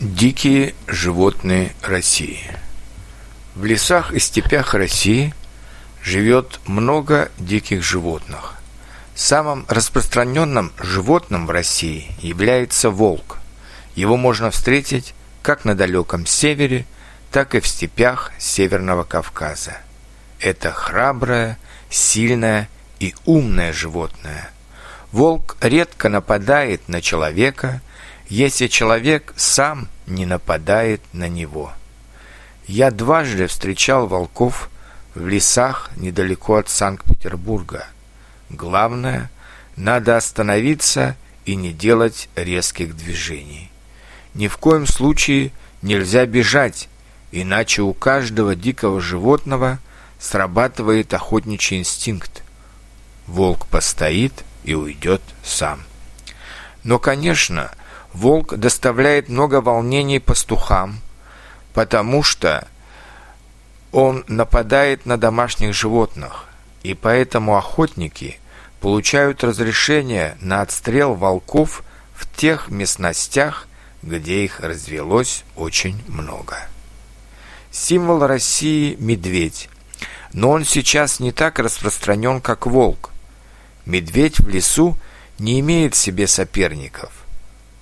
Дикие животные России В лесах и степях России живет много диких животных. Самым распространенным животным в России является волк. Его можно встретить как на далеком севере, так и в степях Северного Кавказа. Это храброе, сильное и умное животное. Волк редко нападает на человека – если человек сам не нападает на него. Я дважды встречал волков в лесах недалеко от Санкт-Петербурга. Главное, надо остановиться и не делать резких движений. Ни в коем случае нельзя бежать, иначе у каждого дикого животного срабатывает охотничий инстинкт. Волк постоит и уйдет сам. Но, конечно, волк доставляет много волнений пастухам, потому что он нападает на домашних животных, и поэтому охотники получают разрешение на отстрел волков в тех местностях, где их развелось очень много. Символ России – медведь, но он сейчас не так распространен, как волк. Медведь в лесу не имеет себе соперников.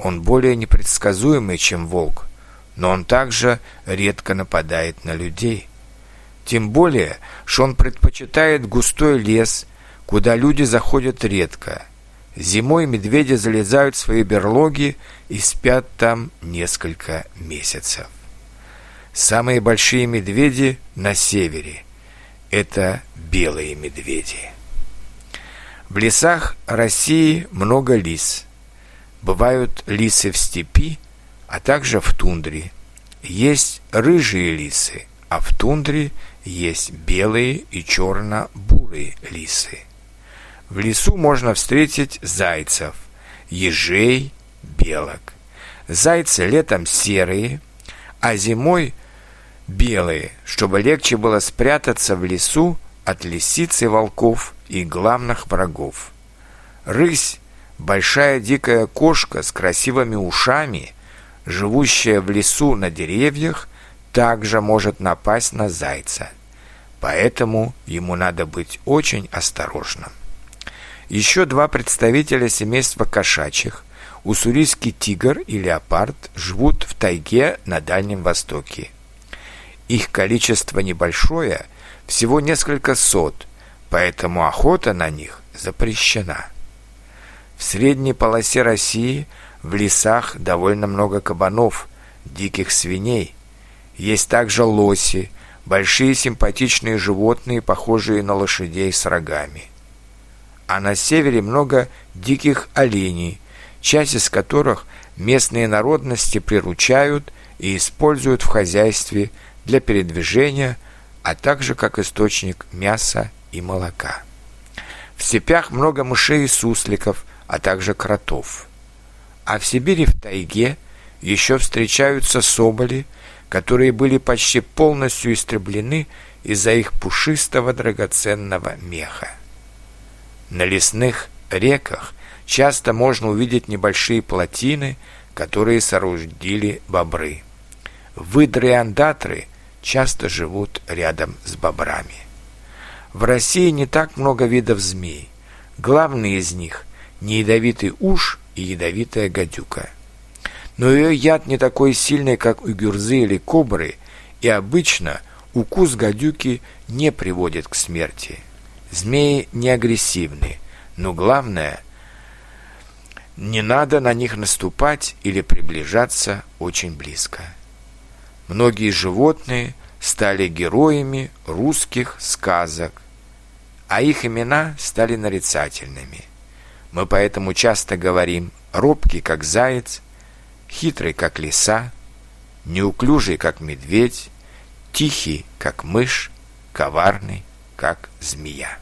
Он более непредсказуемый, чем волк, но он также редко нападает на людей. Тем более, что он предпочитает густой лес, куда люди заходят редко. Зимой медведи залезают в свои берлоги и спят там несколько месяцев. Самые большие медведи на севере – это белые медведи. В лесах России много лис – Бывают лисы в степи, а также в тундре. Есть рыжие лисы, а в тундре есть белые и черно-бурые лисы. В лесу можно встретить зайцев, ежей, белок. Зайцы летом серые, а зимой белые, чтобы легче было спрятаться в лесу от лисиц и волков и главных врагов. Рысь Большая дикая кошка с красивыми ушами, живущая в лесу на деревьях, также может напасть на зайца. Поэтому ему надо быть очень осторожным. Еще два представителя семейства кошачьих, уссурийский тигр и леопард, живут в тайге на Дальнем Востоке. Их количество небольшое, всего несколько сот, поэтому охота на них запрещена. В средней полосе России в лесах довольно много кабанов, диких свиней. Есть также лоси, большие симпатичные животные, похожие на лошадей с рогами. А на севере много диких оленей, часть из которых местные народности приручают и используют в хозяйстве для передвижения, а также как источник мяса и молока. В степях много мышей и сусликов, а также кротов. А в Сибири в тайге еще встречаются соболи, которые были почти полностью истреблены из-за их пушистого драгоценного меха. На лесных реках часто можно увидеть небольшие плотины, которые соорудили бобры. Выдры и андатры часто живут рядом с бобрами. В России не так много видов змей. Главные из них не ядовитый уж и ядовитая гадюка. Но ее яд не такой сильный, как у гюрзы или кобры, и обычно укус гадюки не приводит к смерти. Змеи не агрессивны, но главное, не надо на них наступать или приближаться очень близко. Многие животные стали героями русских сказок, а их имена стали нарицательными – мы поэтому часто говорим робкий, как заяц, хитрый, как лиса, неуклюжий, как медведь, тихий, как мышь, коварный, как змея.